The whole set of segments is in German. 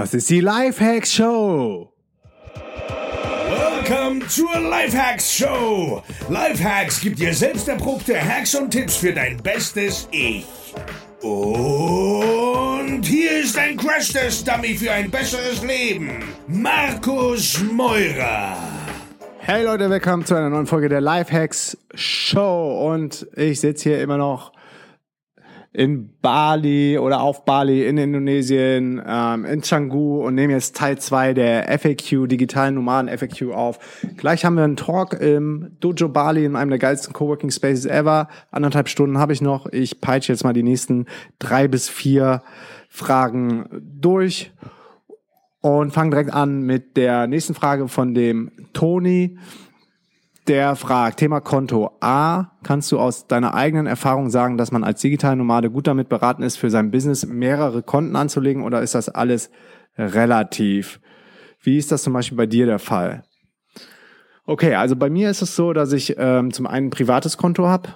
Das ist die Lifehacks Show. Welcome zur Lifehacks Show. Lifehacks gibt dir selbst erprobte Hacks und Tipps für dein bestes Ich. Und hier ist ein Crash-Test-Dummy für ein besseres Leben. Markus Meurer. Hey Leute, willkommen zu einer neuen Folge der Lifehacks Show. Und ich sitze hier immer noch in Bali oder auf Bali in Indonesien, ähm, in Canggu und nehme jetzt Teil 2 der FAQ, digitalen Nomaden FAQ auf. Gleich haben wir einen Talk im Dojo Bali, in einem der geilsten Coworking Spaces ever. Anderthalb Stunden habe ich noch. Ich peitsche jetzt mal die nächsten drei bis vier Fragen durch und fange direkt an mit der nächsten Frage von dem Toni der fragt, Thema Konto. A, kannst du aus deiner eigenen Erfahrung sagen, dass man als digitale Nomade gut damit beraten ist, für sein Business mehrere Konten anzulegen oder ist das alles relativ? Wie ist das zum Beispiel bei dir der Fall? Okay, also bei mir ist es so, dass ich ähm, zum einen ein privates Konto habe,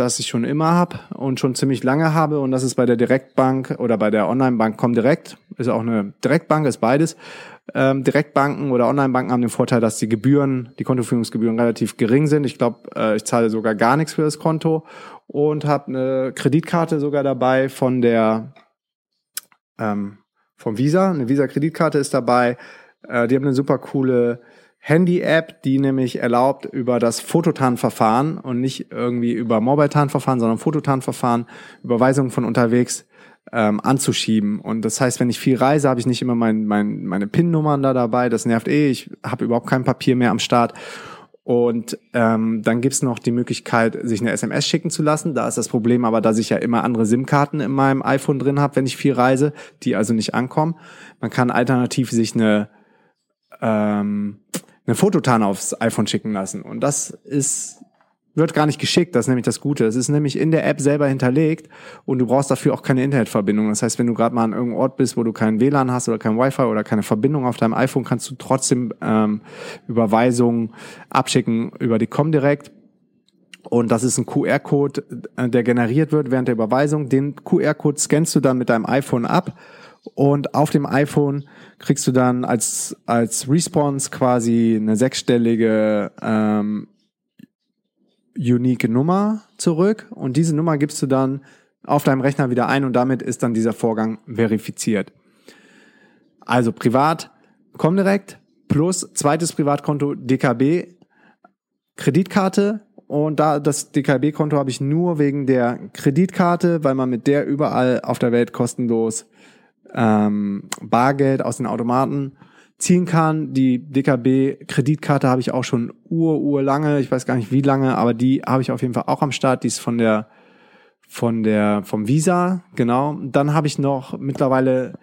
das ich schon immer habe und schon ziemlich lange habe und das ist bei der Direktbank oder bei der Onlinebank Comdirect, ist auch eine Direktbank, ist beides. Ähm, Direktbanken oder Onlinebanken haben den Vorteil, dass die Gebühren, die Kontoführungsgebühren relativ gering sind. Ich glaube, äh, ich zahle sogar gar nichts für das Konto und habe eine Kreditkarte sogar dabei von der ähm, vom Visa. Eine Visa-Kreditkarte ist dabei. Äh, die haben eine super coole Handy-App, die nämlich erlaubt, über das Fototan-Verfahren und nicht irgendwie über Mobile-Tan-Verfahren, sondern Fototan-Verfahren, Überweisungen von unterwegs ähm, anzuschieben. Und das heißt, wenn ich viel reise, habe ich nicht immer mein, mein, meine PIN-Nummern da dabei. Das nervt eh. Ich habe überhaupt kein Papier mehr am Start. Und ähm, dann gibt's noch die Möglichkeit, sich eine SMS schicken zu lassen. Da ist das Problem aber, dass ich ja immer andere SIM-Karten in meinem iPhone drin habe, wenn ich viel reise, die also nicht ankommen. Man kann alternativ sich eine ähm, eine Fototan aufs iPhone schicken lassen. Und das ist wird gar nicht geschickt, das ist nämlich das Gute. Es ist nämlich in der App selber hinterlegt und du brauchst dafür auch keine Internetverbindung. Das heißt, wenn du gerade mal an irgendeinem Ort bist, wo du keinen WLAN hast oder kein Wi-Fi oder keine Verbindung auf deinem iPhone, kannst du trotzdem ähm, Überweisungen abschicken über die Comdirect. Und das ist ein QR-Code, äh, der generiert wird während der Überweisung. Den QR-Code scannst du dann mit deinem iPhone ab und auf dem iPhone kriegst du dann als, als Response quasi eine sechsstellige ähm, unique Nummer zurück. Und diese Nummer gibst du dann auf deinem Rechner wieder ein und damit ist dann dieser Vorgang verifiziert. Also privat, Comdirect plus zweites Privatkonto DKB Kreditkarte. Und da das DKB-Konto habe ich nur wegen der Kreditkarte, weil man mit der überall auf der Welt kostenlos ähm, Bargeld aus den Automaten ziehen kann. Die DKB-Kreditkarte habe ich auch schon ur, ur lange, ich weiß gar nicht wie lange, aber die habe ich auf jeden Fall auch am Start. Die ist von der, von der, vom Visa, genau. Dann habe ich noch mittlerweile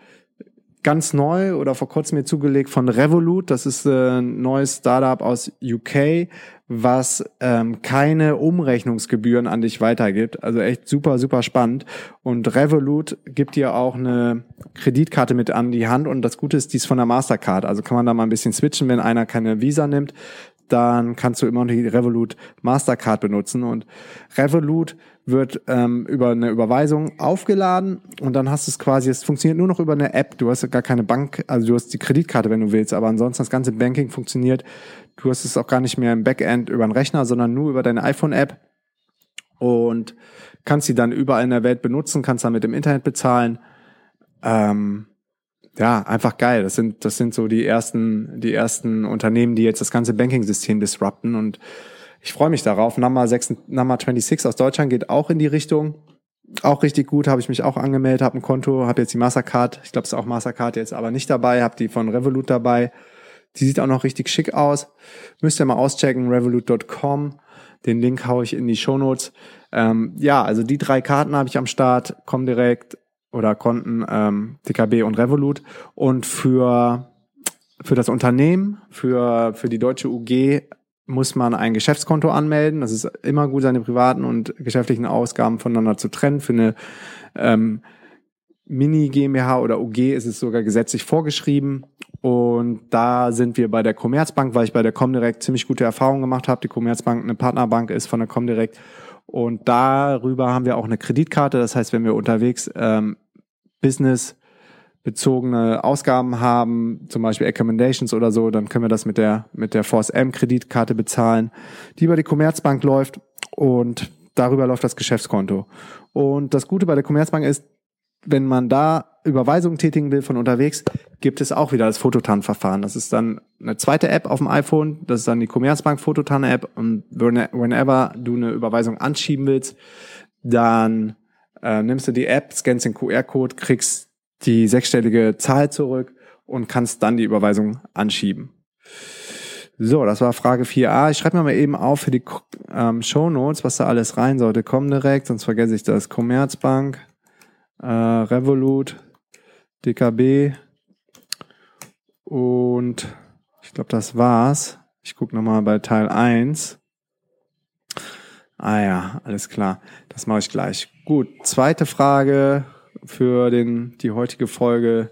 ganz neu oder vor kurzem mir zugelegt von Revolut. Das ist äh, ein neues Startup aus UK, was ähm, keine Umrechnungsgebühren an dich weitergibt. Also echt super, super spannend. Und Revolut gibt dir auch eine Kreditkarte mit an die Hand und das Gute ist, die ist von der Mastercard. Also kann man da mal ein bisschen switchen, wenn einer keine Visa nimmt, dann kannst du immer noch die Revolut Mastercard benutzen und Revolut wird ähm, über eine Überweisung aufgeladen und dann hast du es quasi, es funktioniert nur noch über eine App. Du hast gar keine Bank, also du hast die Kreditkarte, wenn du willst, aber ansonsten das ganze Banking funktioniert. Du hast es auch gar nicht mehr im Backend über einen Rechner, sondern nur über deine iPhone-App und kannst sie dann überall in der Welt benutzen, kannst damit im Internet bezahlen. Ähm, ja, einfach geil. Das sind, das sind so die ersten, die ersten Unternehmen, die jetzt das ganze Banking-System disrupten und ich freue mich darauf. Number 6, Number 26 aus Deutschland geht auch in die Richtung. Auch richtig gut, habe ich mich auch angemeldet, habe ein Konto, habe jetzt die Mastercard, ich glaube, es ist auch Mastercard jetzt aber nicht dabei, habe die von Revolut dabei. Die sieht auch noch richtig schick aus. Müsst ihr mal auschecken, revolut.com. Den Link haue ich in die Shownotes. Ähm, ja, also die drei Karten habe ich am Start, Comdirect oder Konten, ähm, DKB und Revolut. Und für, für das Unternehmen, für, für die deutsche UG muss man ein Geschäftskonto anmelden. Das ist immer gut, seine privaten und geschäftlichen Ausgaben voneinander zu trennen. Für eine ähm, Mini GmbH oder UG ist es sogar gesetzlich vorgeschrieben. Und da sind wir bei der Commerzbank, weil ich bei der Comdirect ziemlich gute Erfahrungen gemacht habe. Die Commerzbank eine Partnerbank ist von der Comdirect. Und darüber haben wir auch eine Kreditkarte. Das heißt, wenn wir unterwegs ähm, Business bezogene Ausgaben haben, zum Beispiel Accommodations oder so, dann können wir das mit der, mit der Force M Kreditkarte bezahlen, die über die Commerzbank läuft und darüber läuft das Geschäftskonto. Und das Gute bei der Commerzbank ist, wenn man da Überweisungen tätigen will von unterwegs, gibt es auch wieder das Fototan-Verfahren. Das ist dann eine zweite App auf dem iPhone. Das ist dann die Commerzbank Fototan-App. Und whenever du eine Überweisung anschieben willst, dann äh, nimmst du die App, scannst den QR-Code, kriegst die sechsstellige Zahl zurück und kannst dann die Überweisung anschieben. So, das war Frage 4a. Ich schreibe mir mal eben auf für die ähm, Show Notes, was da alles rein sollte. Komm direkt, sonst vergesse ich das. Commerzbank, äh, Revolut, DKB und ich glaube, das war's. Ich gucke nochmal bei Teil 1. Ah ja, alles klar. Das mache ich gleich. Gut, zweite Frage für den, die heutige Folge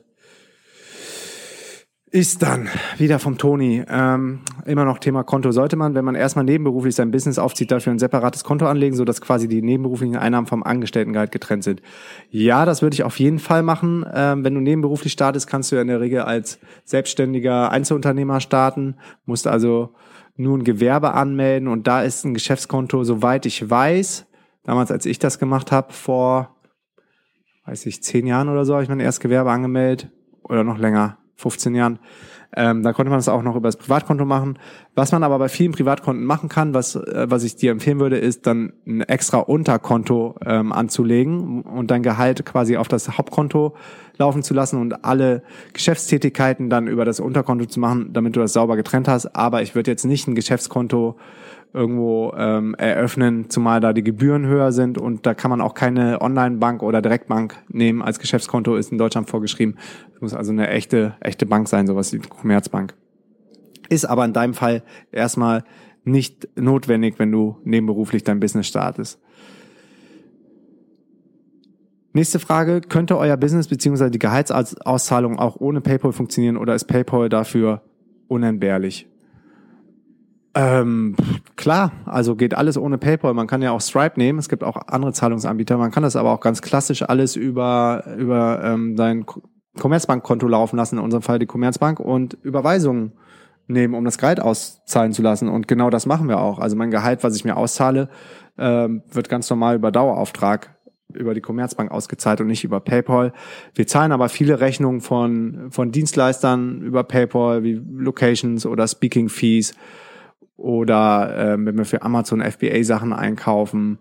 ist dann wieder vom Toni. Ähm, immer noch Thema Konto. Sollte man, wenn man erstmal nebenberuflich sein Business aufzieht, dafür ein separates Konto anlegen, sodass quasi die nebenberuflichen Einnahmen vom Angestelltengehalt getrennt sind? Ja, das würde ich auf jeden Fall machen. Ähm, wenn du nebenberuflich startest, kannst du ja in der Regel als selbstständiger Einzelunternehmer starten, musst also nur ein Gewerbe anmelden und da ist ein Geschäftskonto, soweit ich weiß, damals als ich das gemacht habe, vor, weiß ich, zehn Jahren oder so, habe ich mein erstes Gewerbe angemeldet oder noch länger 15 Jahren. Ähm, da konnte man das auch noch über das Privatkonto machen. Was man aber bei vielen Privatkonten machen kann, was, äh, was ich dir empfehlen würde, ist dann ein extra Unterkonto ähm, anzulegen und dein Gehalt quasi auf das Hauptkonto laufen zu lassen und alle Geschäftstätigkeiten dann über das Unterkonto zu machen, damit du das sauber getrennt hast. Aber ich würde jetzt nicht ein Geschäftskonto irgendwo ähm, eröffnen, zumal da die Gebühren höher sind und da kann man auch keine Online-Bank oder Direktbank nehmen als Geschäftskonto, ist in Deutschland vorgeschrieben. Es muss also eine echte, echte Bank sein, sowas wie Commerzbank. Ist aber in deinem Fall erstmal nicht notwendig, wenn du nebenberuflich dein Business startest. Nächste Frage, könnte euer Business bzw. die Gehaltsauszahlung auch ohne PayPal funktionieren oder ist PayPal dafür unentbehrlich? Ähm, klar, also geht alles ohne PayPal. Man kann ja auch Stripe nehmen. Es gibt auch andere Zahlungsanbieter. Man kann das aber auch ganz klassisch alles über über ähm, dein Commerzbankkonto laufen lassen. In unserem Fall die Commerzbank und Überweisungen nehmen, um das Gehalt auszahlen zu lassen. Und genau das machen wir auch. Also mein Gehalt, was ich mir auszahle, ähm, wird ganz normal über Dauerauftrag über die Commerzbank ausgezahlt und nicht über PayPal. Wir zahlen aber viele Rechnungen von, von Dienstleistern über PayPal, wie Locations oder Speaking Fees oder äh, wenn wir für Amazon FBA Sachen einkaufen,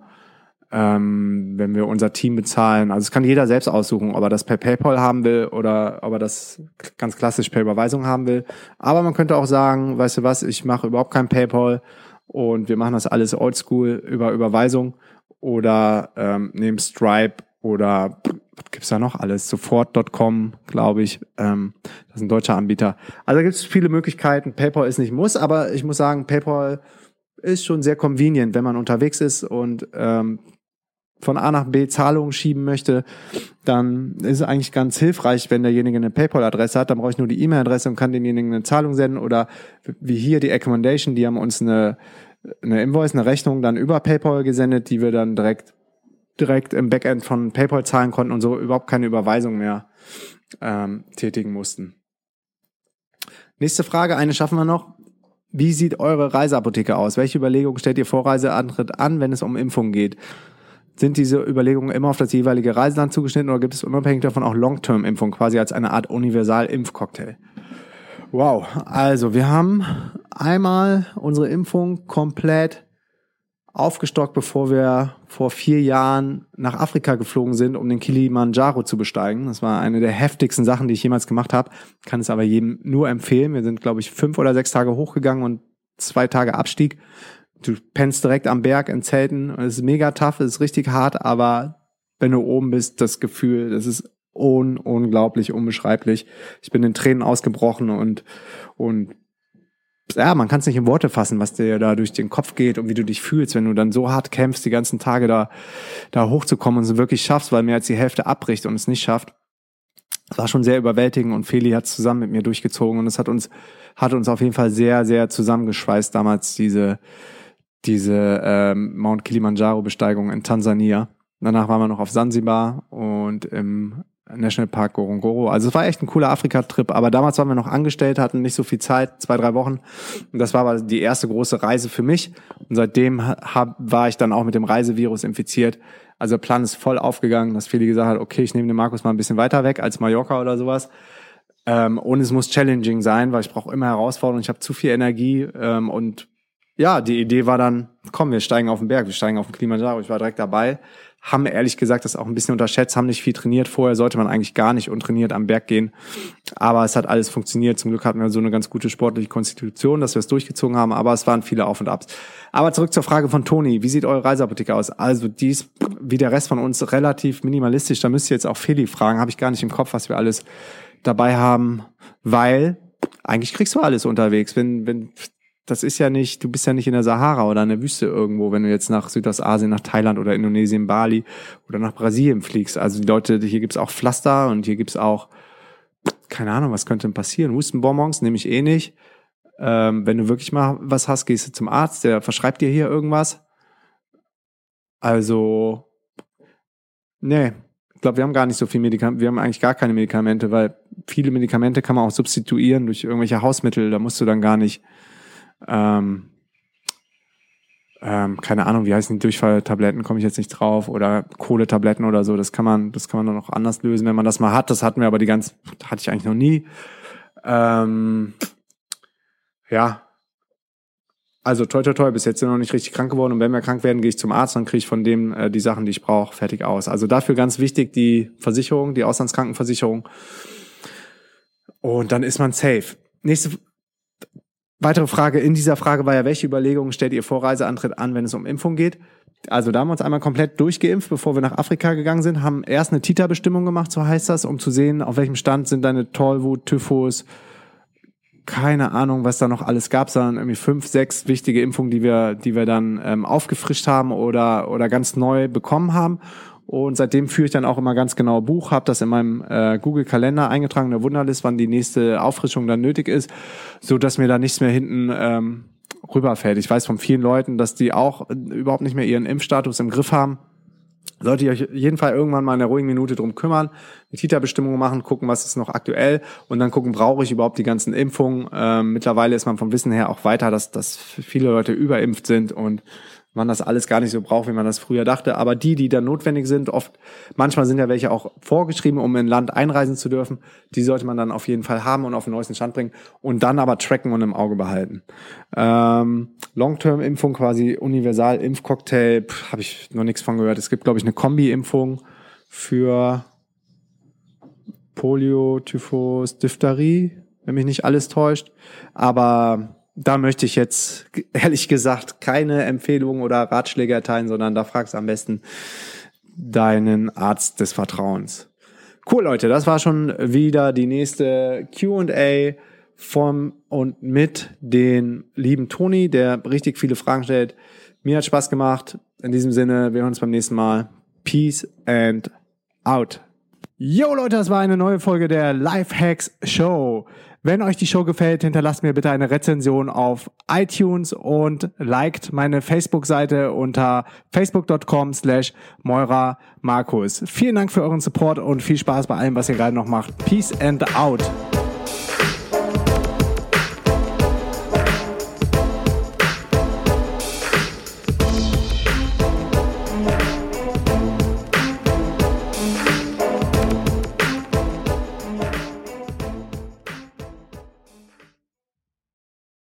ähm, wenn wir unser Team bezahlen. Also es kann jeder selbst aussuchen, ob er das per PayPal haben will oder ob er das ganz klassisch per Überweisung haben will. Aber man könnte auch sagen, weißt du was, ich mache überhaupt kein PayPal und wir machen das alles oldschool über Überweisung oder ähm, nehmen Stripe oder gibt's da noch alles? Sofort.com, glaube ich. Ähm, das ist ein deutscher Anbieter. Also da gibt's viele Möglichkeiten. PayPal ist nicht muss, aber ich muss sagen, PayPal ist schon sehr convenient, wenn man unterwegs ist und ähm, von A nach B Zahlungen schieben möchte, dann ist es eigentlich ganz hilfreich, wenn derjenige eine PayPal-Adresse hat. Dann brauche ich nur die E-Mail-Adresse und kann demjenigen eine Zahlung senden oder wie hier die Accommodation, die haben uns eine, eine Invoice, eine Rechnung dann über PayPal gesendet, die wir dann direkt direkt im Backend von PayPal zahlen konnten und so überhaupt keine Überweisung mehr ähm, tätigen mussten. Nächste Frage, eine schaffen wir noch. Wie sieht eure Reiseapotheke aus? Welche Überlegungen stellt ihr vor Reiseantritt an, wenn es um Impfungen geht? Sind diese Überlegungen immer auf das jeweilige Reiseland zugeschnitten oder gibt es unabhängig davon auch Long-Term-Impfungen, quasi als eine Art Universal-Impfcocktail? Wow, also wir haben einmal unsere Impfung komplett aufgestockt, bevor wir vor vier Jahren nach Afrika geflogen sind, um den Kilimanjaro zu besteigen. Das war eine der heftigsten Sachen, die ich jemals gemacht habe. Kann es aber jedem nur empfehlen. Wir sind, glaube ich, fünf oder sechs Tage hochgegangen und zwei Tage Abstieg. Du pennst direkt am Berg in Zelten. Es ist mega tough, es ist richtig hart, aber wenn du oben bist, das Gefühl, das ist un unglaublich, unbeschreiblich. Ich bin in Tränen ausgebrochen und, und ja, man kann es nicht in Worte fassen, was dir da durch den Kopf geht und wie du dich fühlst, wenn du dann so hart kämpfst, die ganzen Tage da, da hochzukommen und es wirklich schaffst, weil mehr als die Hälfte abbricht und es nicht schafft. Es war schon sehr überwältigend und Feli hat zusammen mit mir durchgezogen und es hat uns, hat uns auf jeden Fall sehr, sehr zusammengeschweißt damals diese, diese ähm, Mount Kilimanjaro Besteigung in Tansania. Danach waren wir noch auf Sansibar und im Nationalpark Gorongoro. Also es war echt ein cooler Afrika-Trip, aber damals waren wir noch angestellt, hatten nicht so viel Zeit, zwei, drei Wochen. Und das war aber die erste große Reise für mich. Und seitdem hab, war ich dann auch mit dem Reisevirus infiziert. Also der Plan ist voll aufgegangen, dass viele gesagt haben, okay, ich nehme den Markus mal ein bisschen weiter weg als Mallorca oder sowas. Ähm, und es muss challenging sein, weil ich brauche immer Herausforderungen, ich habe zu viel Energie ähm, und ja, die Idee war dann, komm, wir steigen auf den Berg, wir steigen auf den Kilimanjaro. Ich war direkt dabei, haben ehrlich gesagt das auch ein bisschen unterschätzt, haben nicht viel trainiert. Vorher sollte man eigentlich gar nicht untrainiert am Berg gehen. Aber es hat alles funktioniert. Zum Glück hatten wir so eine ganz gute sportliche Konstitution, dass wir es durchgezogen haben. Aber es waren viele Auf und Abs. Aber zurück zur Frage von Toni. Wie sieht eure Reiseapotheke aus? Also die ist wie der Rest von uns relativ minimalistisch. Da müsst ihr jetzt auch Feli fragen. Habe ich gar nicht im Kopf, was wir alles dabei haben. Weil eigentlich kriegst du alles unterwegs. Wenn, wenn das ist ja nicht, du bist ja nicht in der Sahara oder in der Wüste irgendwo, wenn du jetzt nach Südostasien, nach Thailand oder Indonesien, Bali oder nach Brasilien fliegst. Also die Leute, hier gibt's auch Pflaster und hier gibt's auch, keine Ahnung, was könnte denn passieren? Hustenbonbons nehme ich eh nicht. Ähm, wenn du wirklich mal was hast, gehst du zum Arzt, der verschreibt dir hier irgendwas. Also, nee, ich glaube, wir haben gar nicht so viel Medikamente, wir haben eigentlich gar keine Medikamente, weil viele Medikamente kann man auch substituieren durch irgendwelche Hausmittel, da musst du dann gar nicht ähm, ähm, keine Ahnung, wie heißen die Durchfalltabletten, komme ich jetzt nicht drauf, oder Kohletabletten oder so, das kann man, das kann man dann auch anders lösen, wenn man das mal hat. Das hatten wir aber die ganz, hatte ich eigentlich noch nie. Ähm, ja. Also toi toi toi, bis jetzt sind wir noch nicht richtig krank geworden und wenn wir krank werden, gehe ich zum Arzt, dann kriege ich von dem äh, die Sachen, die ich brauche, fertig aus. Also dafür ganz wichtig die Versicherung, die Auslandskrankenversicherung. Und dann ist man safe. Nächste Weitere Frage in dieser Frage war ja, welche Überlegungen stellt ihr vor Reiseantritt an, wenn es um Impfung geht? Also da haben wir uns einmal komplett durchgeimpft, bevor wir nach Afrika gegangen sind, haben erst eine Titerbestimmung gemacht, so heißt das, um zu sehen, auf welchem Stand sind deine Tollwut, Typhus, keine Ahnung, was da noch alles gab, sondern irgendwie fünf, sechs wichtige Impfungen, die wir, die wir dann ähm, aufgefrischt haben oder, oder ganz neu bekommen haben. Und seitdem führe ich dann auch immer ganz genau Buch, habe das in meinem äh, Google-Kalender eingetragen, der Wunderlist, wann die nächste Auffrischung dann nötig ist, so dass mir da nichts mehr hinten ähm, rüberfällt. Ich weiß von vielen Leuten, dass die auch äh, überhaupt nicht mehr ihren Impfstatus im Griff haben. Solltet ihr euch jeden Fall irgendwann mal in der ruhigen Minute drum kümmern, eine Titerbestimmung machen, gucken, was ist noch aktuell und dann gucken, brauche ich überhaupt die ganzen Impfungen. Ähm, mittlerweile ist man vom Wissen her auch weiter, dass, dass viele Leute überimpft sind und man das alles gar nicht so braucht, wie man das früher dachte. Aber die, die dann notwendig sind, oft, manchmal sind ja welche auch vorgeschrieben, um in ein Land einreisen zu dürfen. Die sollte man dann auf jeden Fall haben und auf den neuesten Stand bringen und dann aber tracken und im Auge behalten. Ähm, Long-Term-Impfung, quasi Universal-Impfcocktail, habe ich noch nichts von gehört. Es gibt, glaube ich, eine Kombi-Impfung für Polio, Typhus, Diphtherie, wenn mich nicht alles täuscht. Aber da möchte ich jetzt ehrlich gesagt keine Empfehlungen oder Ratschläge erteilen, sondern da fragst am besten deinen Arzt des Vertrauens. Cool, Leute, das war schon wieder die nächste QA vom und mit den lieben Toni, der richtig viele Fragen stellt. Mir hat Spaß gemacht. In diesem Sinne, wir hören uns beim nächsten Mal. Peace and out. Yo Leute, das war eine neue Folge der Lifehacks Show. Wenn euch die Show gefällt, hinterlasst mir bitte eine Rezension auf iTunes und liked meine Facebook-Seite unter facebook.com slash Moira Markus. Vielen Dank für euren Support und viel Spaß bei allem, was ihr gerade noch macht. Peace and out.